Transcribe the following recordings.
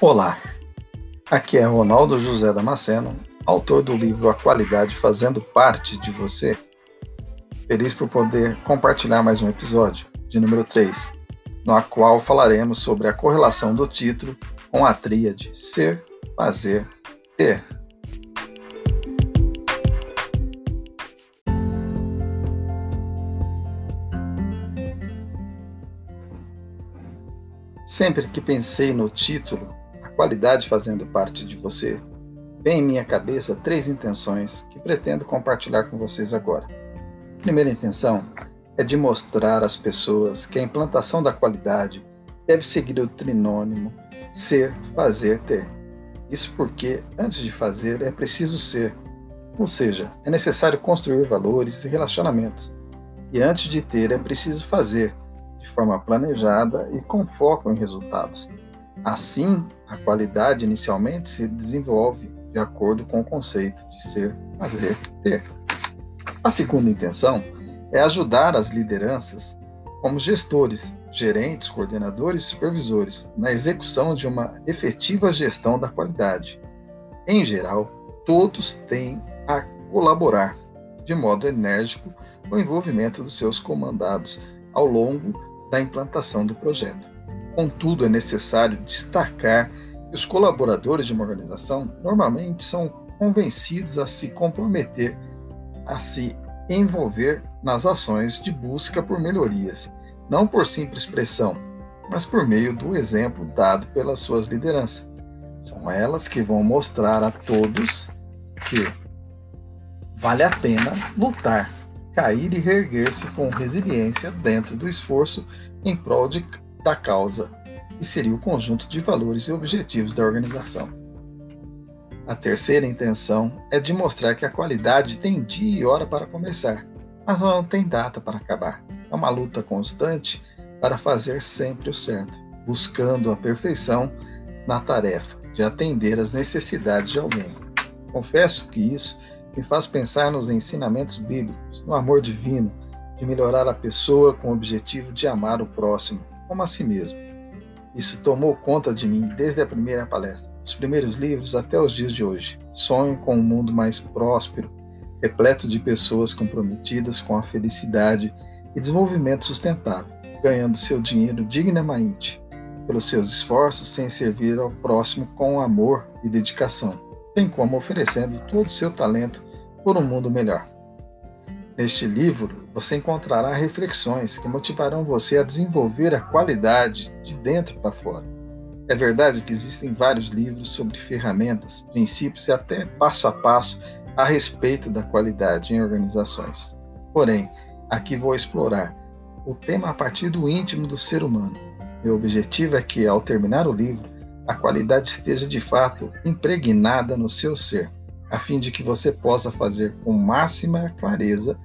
Olá, aqui é Ronaldo José Damasceno, autor do livro A Qualidade Fazendo Parte de Você. Feliz por poder compartilhar mais um episódio, de número 3, no qual falaremos sobre a correlação do título com a tríade ser, fazer, ter. Sempre que pensei no título, qualidade fazendo parte de você, vem em minha cabeça três intenções que pretendo compartilhar com vocês agora. A primeira intenção é de mostrar às pessoas que a implantação da qualidade deve seguir o trinônimo ser, fazer, ter. Isso porque, antes de fazer, é preciso ser, ou seja, é necessário construir valores e relacionamentos. E antes de ter, é preciso fazer, de forma planejada e com foco em resultados. Assim, a qualidade inicialmente se desenvolve de acordo com o conceito de ser, fazer, ter. A segunda intenção é ajudar as lideranças, como gestores, gerentes, coordenadores e supervisores, na execução de uma efetiva gestão da qualidade. Em geral, todos têm a colaborar de modo enérgico com o envolvimento dos seus comandados ao longo da implantação do projeto. Contudo, é necessário destacar que os colaboradores de uma organização normalmente são convencidos a se comprometer, a se envolver nas ações de busca por melhorias, não por simples pressão, mas por meio do exemplo dado pelas suas lideranças. São elas que vão mostrar a todos que vale a pena lutar cair e reerguer-se com resiliência dentro do esforço em prol de, da causa, que seria o conjunto de valores e objetivos da organização. A terceira intenção é de mostrar que a qualidade tem dia e hora para começar, mas não tem data para acabar. É uma luta constante para fazer sempre o certo, buscando a perfeição na tarefa de atender às necessidades de alguém. Confesso que isso me faz pensar nos ensinamentos bíblicos, no amor divino, de melhorar a pessoa com o objetivo de amar o próximo, como a si mesmo. Isso tomou conta de mim desde a primeira palestra, dos primeiros livros até os dias de hoje. Sonho com um mundo mais próspero, repleto de pessoas comprometidas com a felicidade e desenvolvimento sustentável, ganhando seu dinheiro dignamente, pelos seus esforços sem servir ao próximo com amor e dedicação, bem como oferecendo todo o seu talento por um mundo melhor. Neste livro, você encontrará reflexões que motivarão você a desenvolver a qualidade de dentro para fora. É verdade que existem vários livros sobre ferramentas, princípios e até passo a passo a respeito da qualidade em organizações. Porém, aqui vou explorar o tema a partir do íntimo do ser humano. Meu objetivo é que, ao terminar o livro, a qualidade esteja de fato impregnada no seu ser a fim de que você possa fazer com máxima clareza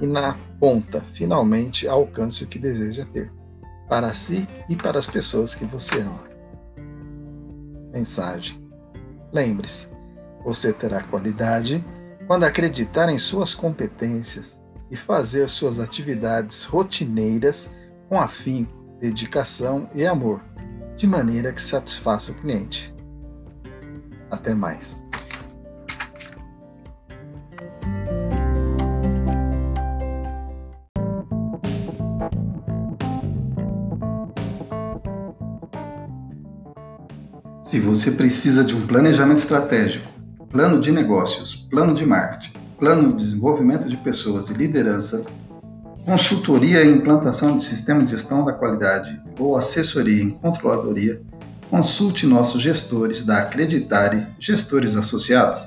e na ponta, finalmente, alcance o que deseja ter, para si e para as pessoas que você ama. Mensagem: Lembre-se, você terá qualidade quando acreditar em suas competências e fazer suas atividades rotineiras com afinco, dedicação e amor, de maneira que satisfaça o cliente. Até mais. Se você precisa de um planejamento estratégico, plano de negócios, plano de marketing, plano de desenvolvimento de pessoas e liderança, consultoria e implantação de sistema de gestão da qualidade ou assessoria em controladoria, consulte nossos gestores da Acreditare Gestores Associados.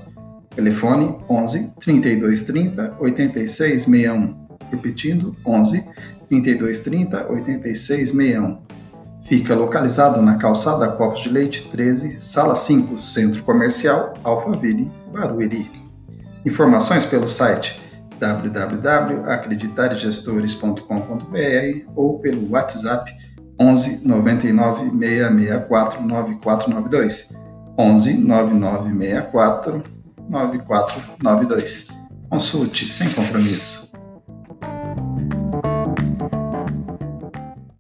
Telefone 11 3230 8661. Repetindo, 11 3230 8661 Fica localizado na calçada Copos de Leite 13, Sala 5, Centro Comercial Alphaville, Barueri. Informações pelo site www.acreditaregestores.com.br ou pelo WhatsApp 11 99 664 9492. 11 99 64 9492. Consulte sem compromisso.